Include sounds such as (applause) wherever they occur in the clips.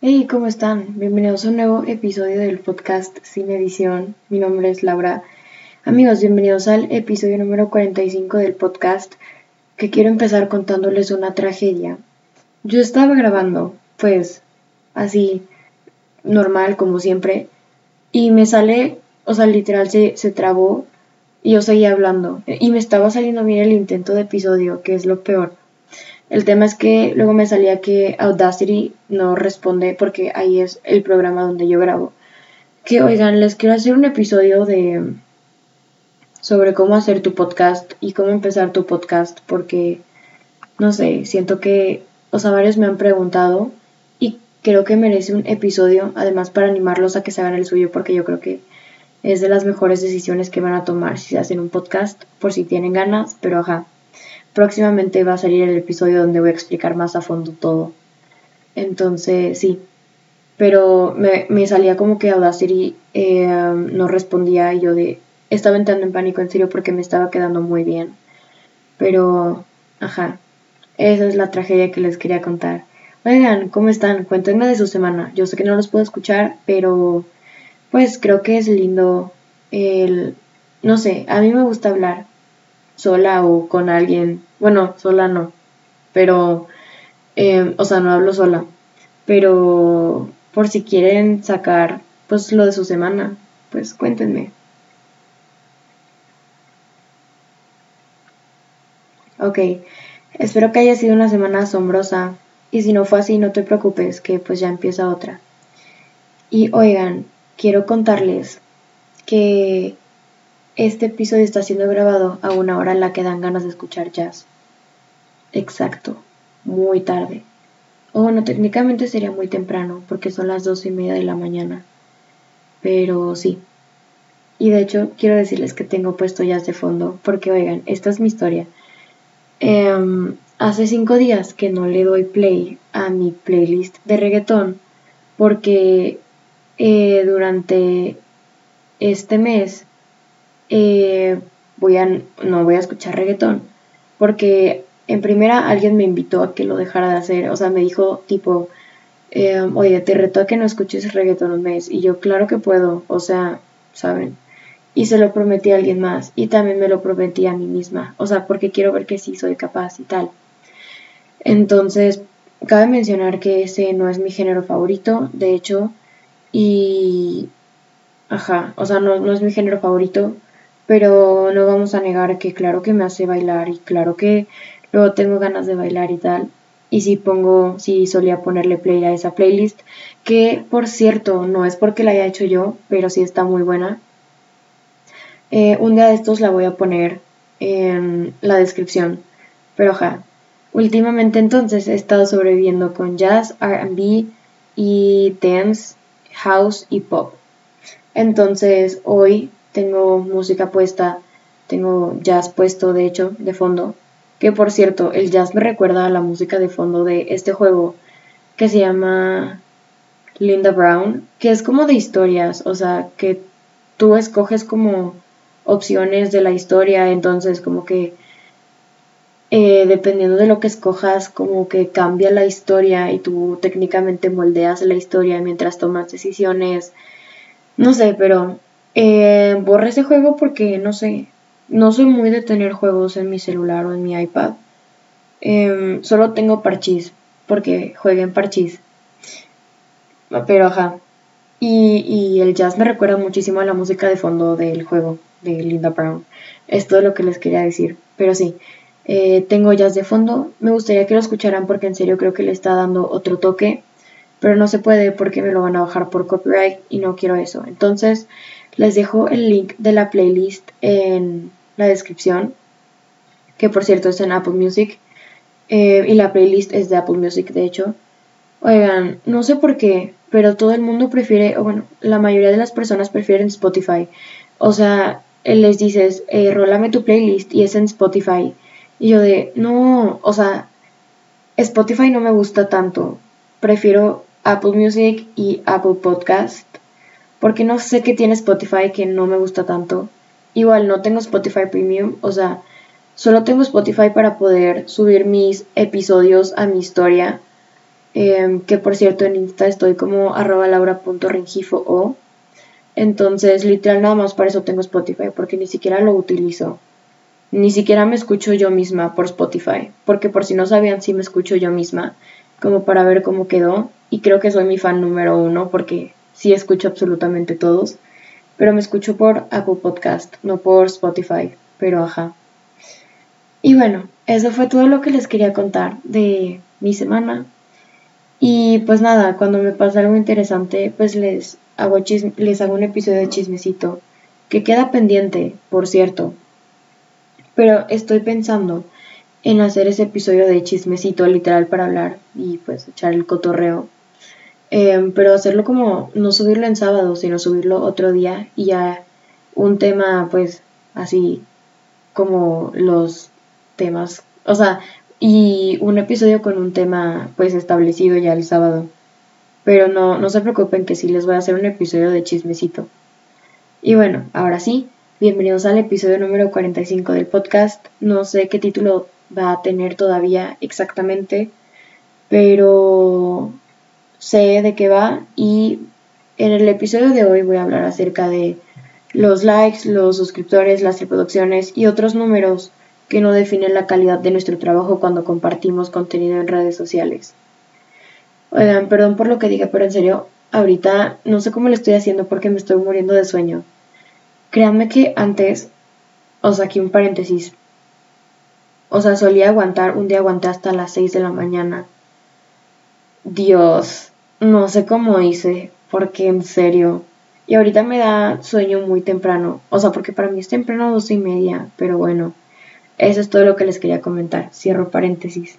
Hey, ¿cómo están? Bienvenidos a un nuevo episodio del podcast Sin Edición. Mi nombre es Laura. Amigos, bienvenidos al episodio número 45 del podcast que quiero empezar contándoles una tragedia. Yo estaba grabando, pues, así, normal como siempre, y me sale, o sea, literal se, se trabó y yo seguía hablando. Y me estaba saliendo bien el intento de episodio, que es lo peor. El tema es que luego me salía que Audacity no responde porque ahí es el programa donde yo grabo. Que oigan, les quiero hacer un episodio de sobre cómo hacer tu podcast y cómo empezar tu podcast porque no sé, siento que o sea, varios me han preguntado y creo que merece un episodio además para animarlos a que se hagan el suyo porque yo creo que es de las mejores decisiones que van a tomar si se hacen un podcast por si tienen ganas, pero ajá. Próximamente va a salir el episodio donde voy a explicar más a fondo todo. Entonces, sí. Pero me, me salía como que Audacity eh, no respondía y yo de... Estaba entrando en pánico en serio porque me estaba quedando muy bien. Pero, ajá. Esa es la tragedia que les quería contar. Oigan, ¿cómo están? Cuéntenme de su semana. Yo sé que no los puedo escuchar, pero pues creo que es lindo el... No sé, a mí me gusta hablar sola o con alguien bueno, sola no. Pero, eh, o sea, no hablo sola. Pero por si quieren sacar, pues lo de su semana, pues cuéntenme. Ok, espero que haya sido una semana asombrosa. Y si no fue así, no te preocupes, que pues ya empieza otra. Y oigan, quiero contarles que este episodio está siendo grabado a una hora en la que dan ganas de escuchar jazz. Exacto, muy tarde. O bueno, técnicamente sería muy temprano, porque son las doce y media de la mañana. Pero sí. Y de hecho, quiero decirles que tengo puesto jazz de fondo, porque oigan, esta es mi historia. Em, hace cinco días que no le doy play a mi playlist de reggaetón, porque eh, durante este mes eh, voy a, no voy a escuchar reggaetón, porque en primera alguien me invitó a que lo dejara de hacer, o sea, me dijo tipo, eh, oye, te reto a que no escuches reggaetón un mes, y yo, claro que puedo, o sea, ¿saben? Y se lo prometí a alguien más, y también me lo prometí a mí misma, o sea, porque quiero ver que sí soy capaz y tal. Entonces, cabe mencionar que ese no es mi género favorito, de hecho, y... Ajá, o sea, no, no es mi género favorito, pero no vamos a negar que claro que me hace bailar y claro que luego tengo ganas de bailar y tal. Y si pongo, si solía ponerle play a esa playlist, que por cierto no es porque la haya hecho yo, pero sí está muy buena. Eh, un día de estos la voy a poner en la descripción. Pero ja, últimamente entonces he estado sobreviviendo con jazz, RB y dance, house y pop. Entonces hoy tengo música puesta, tengo jazz puesto de hecho de fondo, que por cierto, el jazz me recuerda a la música de fondo de este juego que se llama Linda Brown, que es como de historias, o sea, que tú escoges como opciones de la historia, entonces como que eh, dependiendo de lo que escojas, como que cambia la historia y tú técnicamente moldeas la historia mientras tomas decisiones. No sé, pero eh, borré ese juego porque, no sé, no soy muy de tener juegos en mi celular o en mi iPad. Em, solo tengo parchís, porque juegué en parchís. Pero ajá. Y, y, el jazz me recuerda muchísimo a la música de fondo del juego de Linda Brown. Es todo lo que les quería decir. Pero sí, eh, tengo jazz de fondo. Me gustaría que lo escucharan porque en serio creo que le está dando otro toque. Pero no se puede porque me lo van a bajar por copyright y no quiero eso. Entonces, les dejo el link de la playlist en la descripción, que por cierto es en Apple Music. Eh, y la playlist es de Apple Music, de hecho. Oigan, no sé por qué, pero todo el mundo prefiere, o bueno, la mayoría de las personas prefieren Spotify. O sea, les dices, eh, rólame tu playlist y es en Spotify. Y yo de, no, o sea, Spotify no me gusta tanto. Prefiero Apple Music y Apple Podcast porque no sé qué tiene Spotify que no me gusta tanto. Igual no tengo Spotify Premium, o sea, solo tengo Spotify para poder subir mis episodios a mi historia. Em, que por cierto en Insta estoy como arroba laura.rengifo o. Entonces, literal, nada más para eso tengo Spotify, porque ni siquiera lo utilizo. Ni siquiera me escucho yo misma por Spotify, porque por si no sabían, sí me escucho yo misma, como para ver cómo quedó. Y creo que soy mi fan número uno, porque sí escucho absolutamente todos. Pero me escucho por Apple Podcast, no por Spotify, pero ajá. Y bueno, eso fue todo lo que les quería contar de mi semana. Y pues nada, cuando me pasa algo interesante, pues les hago, les hago un episodio de chismecito, que queda pendiente, por cierto. Pero estoy pensando en hacer ese episodio de chismecito literal para hablar y pues echar el cotorreo. Em, pero hacerlo como, no subirlo en sábado, sino subirlo otro día y ya un tema pues así como los temas, o sea, y un episodio con un tema pues establecido ya el sábado. Pero no, no se preocupen que sí les voy a hacer un episodio de chismecito. Y bueno, ahora sí, bienvenidos al episodio número 45 del podcast. No sé qué título va a tener todavía exactamente, pero sé de qué va y en el episodio de hoy voy a hablar acerca de los likes, los suscriptores, las reproducciones y otros números que no definen la calidad de nuestro trabajo cuando compartimos contenido en redes sociales. Oigan, perdón por lo que diga, pero en serio, ahorita no sé cómo lo estoy haciendo porque me estoy muriendo de sueño. Créanme que antes, o sea, aquí un paréntesis, o sea, solía aguantar, un día aguanté hasta las 6 de la mañana. Dios, no sé cómo hice, porque en serio. Y ahorita me da sueño muy temprano, o sea, porque para mí es temprano dos y media, pero bueno. Eso es todo lo que les quería comentar. Cierro paréntesis.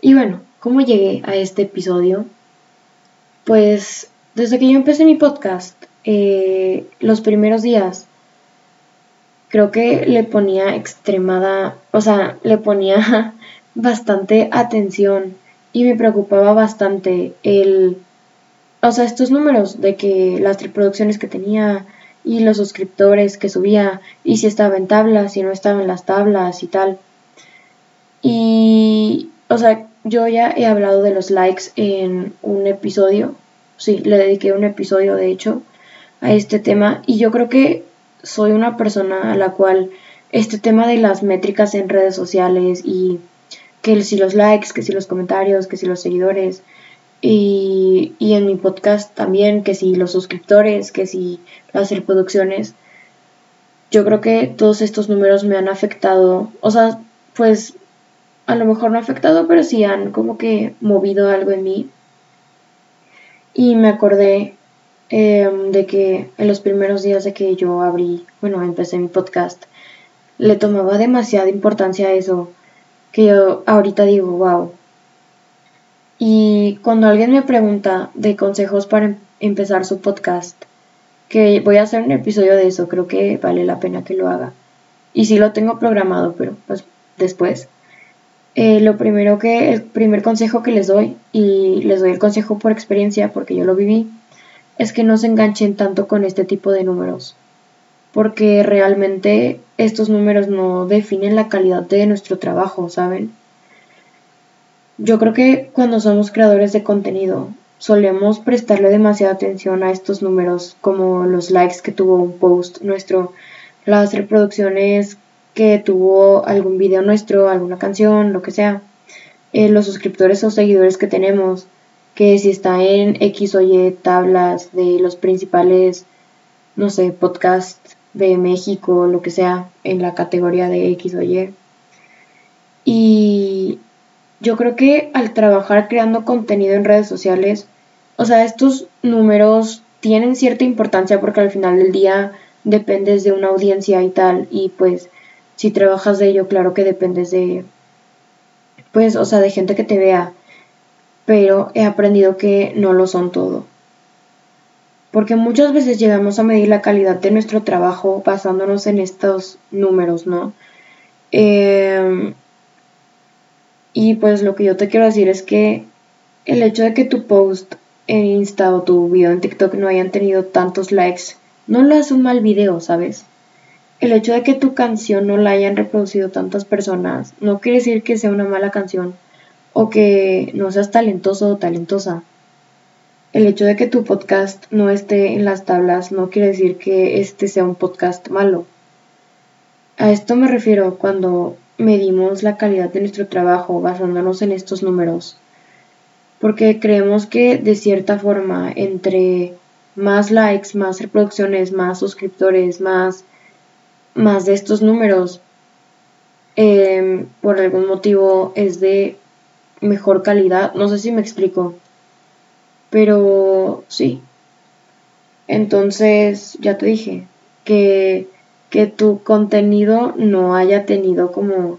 Y bueno, ¿cómo llegué a este episodio? Pues desde que yo empecé mi podcast, eh, los primeros días, creo que le ponía extremada, o sea, le ponía (laughs) bastante atención y me preocupaba bastante el, o sea, estos números de que las reproducciones que tenía, y los suscriptores que subía y si estaba en tablas, si no estaba en las tablas y tal. Y, o sea, yo ya he hablado de los likes en un episodio, sí, le dediqué un episodio de hecho a este tema y yo creo que soy una persona a la cual este tema de las métricas en redes sociales y que si los likes, que si los comentarios, que si los seguidores, y, y, en mi podcast también, que si los suscriptores, que si las reproducciones. Yo creo que todos estos números me han afectado, o sea, pues a lo mejor no afectado, pero sí han como que movido algo en mí. Y me acordé em, de que en los primeros días de que yo abrí, bueno, empecé mi podcast, le tomaba demasiada importancia a eso, que yo ahorita digo, wow, y cuando alguien me pregunta de consejos para em-, empezar su podcast, que voy a hacer un episodio de eso, creo que vale la pena que lo haga. Y sí lo tengo programado, pero pues después. Eh, lo primero que, el primer consejo que les doy, y les doy el consejo por experiencia porque yo lo viví, es que no se enganchen tanto con este tipo de números. Porque realmente estos números no definen la calidad de nuestro trabajo, ¿saben? Yo creo que cuando somos creadores de contenido solemos prestarle demasiada atención a estos números como los likes que tuvo un post nuestro, las reproducciones que tuvo algún video nuestro, alguna canción, lo que sea, eh, los suscriptores o seguidores que tenemos, que si está en X o Y tablas de los principales, no sé, podcasts de México, lo que sea, en la categoría de X o Y. Y yo creo que al trabajar creando contenido en redes sociales, o sea, estos números tienen cierta importancia porque al final del día dependes de una audiencia y tal, y pues si trabajas de ello, claro que dependes de, pues, o sea, de gente que te vea, pero he aprendido que no lo son todo. Porque muchas veces llegamos a medir la calidad de nuestro trabajo basándonos en estos números, ¿no? Eh, y pues lo que yo te quiero decir es que el hecho de que tu post en Insta o tu video en TikTok no hayan tenido tantos likes, no lo hace un mal video, ¿sabes? El hecho de que tu canción no la hayan reproducido tantas personas no quiere decir que sea una mala canción, o que no seas talentoso o talentosa. El hecho de que tu podcast no esté en las tablas no quiere decir que este sea un podcast malo. A esto me refiero cuando medimos la calidad de nuestro trabajo basándonos en estos números, porque creemos que de cierta forma entre más likes, más reproducciones, más suscriptores, más, más de estos números, em, por algún motivo es de mejor calidad. No sé si me explico. Pero sí. Entonces, ya te dije, que, que tu contenido no haya tenido como,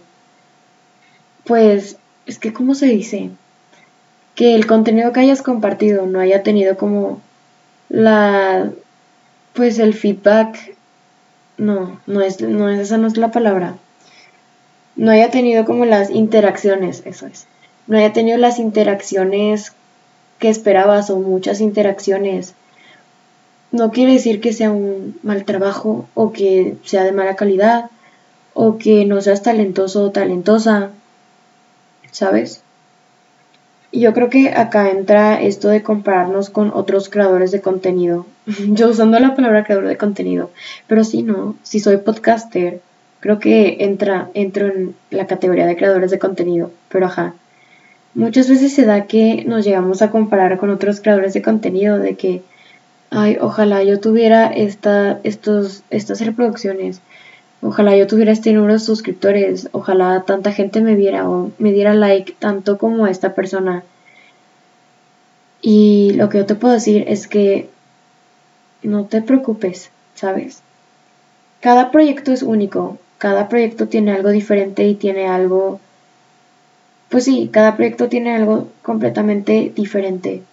pues, es que, ¿cómo se dice? Que el contenido que hayas compartido no haya tenido como la, pues, el feedback, no, no es, no es, esa no es la palabra. No haya tenido como las interacciones, eso es. No haya tenido las interacciones que esperabas o muchas interacciones, no quiere decir que sea un mal trabajo o que sea de mala calidad o que no seas talentoso o talentosa, ¿sabes? Yo creo que acá entra esto de compararnos con otros creadores de contenido. (laughs) yo usando la palabra creador de contenido, pero si no, si soy podcaster, creo que entra, entro en la categoría de creadores de contenido, pero ajá. Muchas veces se da que nos llegamos a comparar con otros creadores de contenido, de que, ay, ojalá yo tuviera esta, estos, estas reproducciones, ojalá yo tuviera este número de suscriptores, ojalá tanta gente me viera o me diera like tanto como esta persona. Y lo que yo te puedo decir es que no te preocupes, ¿sabes? Cada proyecto es único, cada proyecto tiene algo diferente y tiene algo pues sí, cada proyecto tiene algo completamente diferente.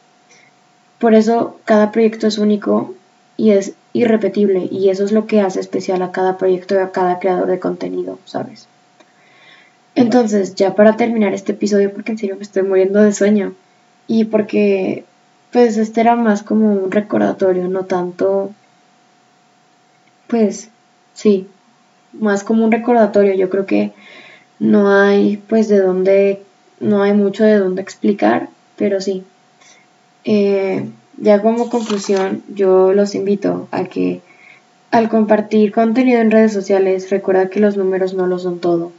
Por eso cada proyecto es único y es irrepetible y eso es lo que hace especial a cada proyecto y a cada creador de contenido, ¿sabes? Entonces, ya para terminar este episodio, porque en serio me estoy muriendo de sueño y porque pues este era más como un recordatorio, no tanto, pues sí, más como un recordatorio. Yo creo que no hay pues de dónde no hay mucho de dónde explicar, pero sí. Eh, ya como conclusión, yo los invito a que al compartir contenido en redes sociales, recuerda que los números no lo son todo.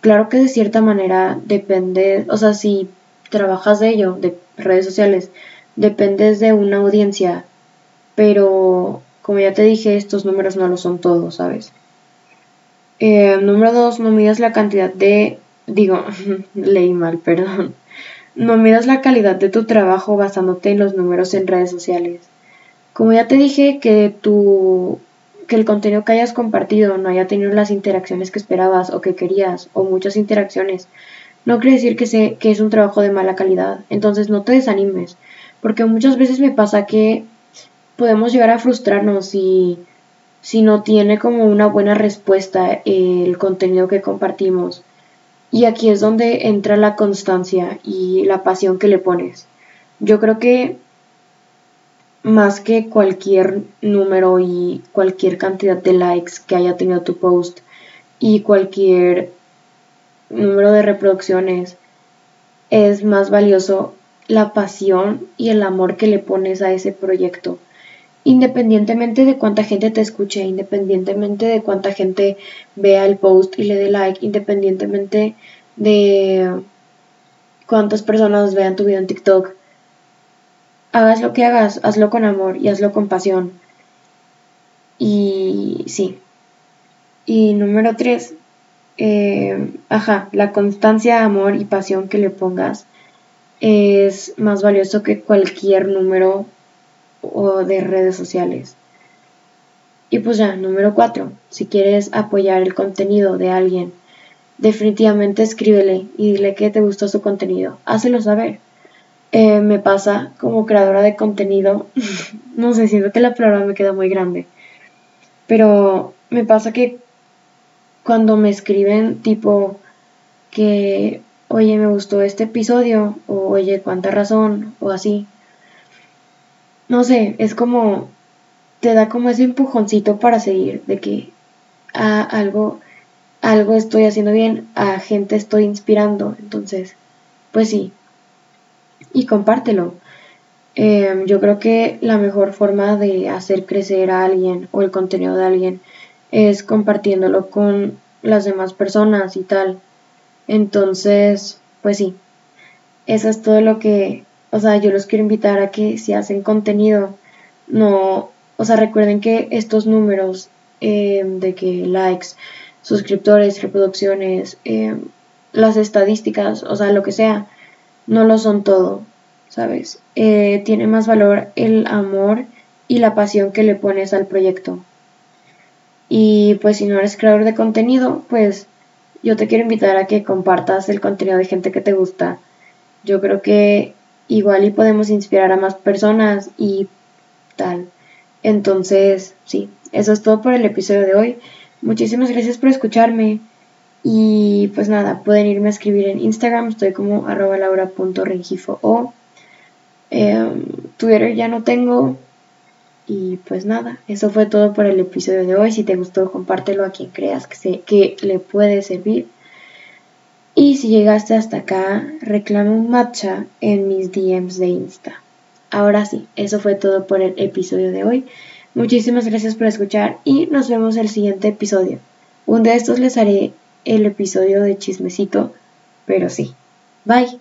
Claro que de cierta manera depende, o sea, si trabajas de ello, de redes sociales, dependes de una audiencia, pero como ya te dije, estos números no lo son todo, ¿sabes? Eh, número dos, no midas la cantidad de digo, (laughs) leí mal, perdón. No midas la calidad de tu trabajo basándote en los números en redes sociales. Como ya te dije, que tu que el contenido que hayas compartido no haya tenido las interacciones que esperabas o que querías o muchas interacciones, no quiere decir que, se, que es un trabajo de mala calidad. Entonces no te desanimes, porque muchas veces me pasa que podemos llegar a frustrarnos si, si no tiene como una buena respuesta el contenido que compartimos. Y aquí es donde entra la constancia y la pasión que le pones. Yo creo que más que cualquier número y cualquier cantidad de likes que haya tenido tu post y cualquier número de reproducciones, es más valioso la pasión y el amor que le pones a ese proyecto independientemente de cuánta gente te escuche, independientemente de cuánta gente vea el post y le dé like, independientemente de cuántas personas vean tu video en TikTok, hagas lo que hagas, hazlo con amor y hazlo con pasión. Y sí. Y número tres, eh, ajá, la constancia, amor y pasión que le pongas es más valioso que cualquier número o de redes sociales. Y pues ya, número 4, si quieres apoyar el contenido de alguien, definitivamente escríbele y dile que te gustó su contenido. Hácelo saber. Eh, me pasa como creadora de contenido, (laughs) no sé, siento que la palabra me queda muy grande, pero me pasa que cuando me escriben tipo que, oye, me gustó este episodio, o oye, cuánta razón, o así, no sé, es como, te da como ese empujoncito para seguir, de que a algo, algo estoy haciendo bien, a gente estoy inspirando, entonces pues sí. Y compártelo. Em, yo creo que la mejor forma de hacer crecer a alguien o el contenido de alguien es compartiéndolo con las demás personas y tal. Entonces, pues sí, eso es todo lo que, o sea, yo los quiero invitar a que si hacen contenido, no, o sea, recuerden que estos números em, de que likes, suscriptores, reproducciones, em, las estadísticas, o sea, lo que sea, no lo son todo, ¿sabes? Eh, tiene más valor el amor y la pasión que le pones al proyecto. Y pues si no eres creador de contenido, pues yo te quiero invitar a que compartas el contenido de gente que te gusta. Yo creo que igual y podemos inspirar a más personas y tal. Entonces, sí, eso es todo por el episodio de hoy. Muchísimas gracias por escucharme. Y pues nada, pueden irme a escribir en Instagram, estoy como arroba laura.rengifo o em, Twitter ya no tengo. Y pues nada, eso fue todo por el episodio de hoy. Si te gustó, compártelo a quien creas que, se, que le puede servir. Y si llegaste hasta acá, reclama un matcha en mis DMs de Insta. Ahora sí, eso fue todo por el episodio de hoy. Muchísimas gracias por escuchar y nos vemos en el siguiente episodio. Un de estos les haré el episodio de chismecito, pero sí. Bye.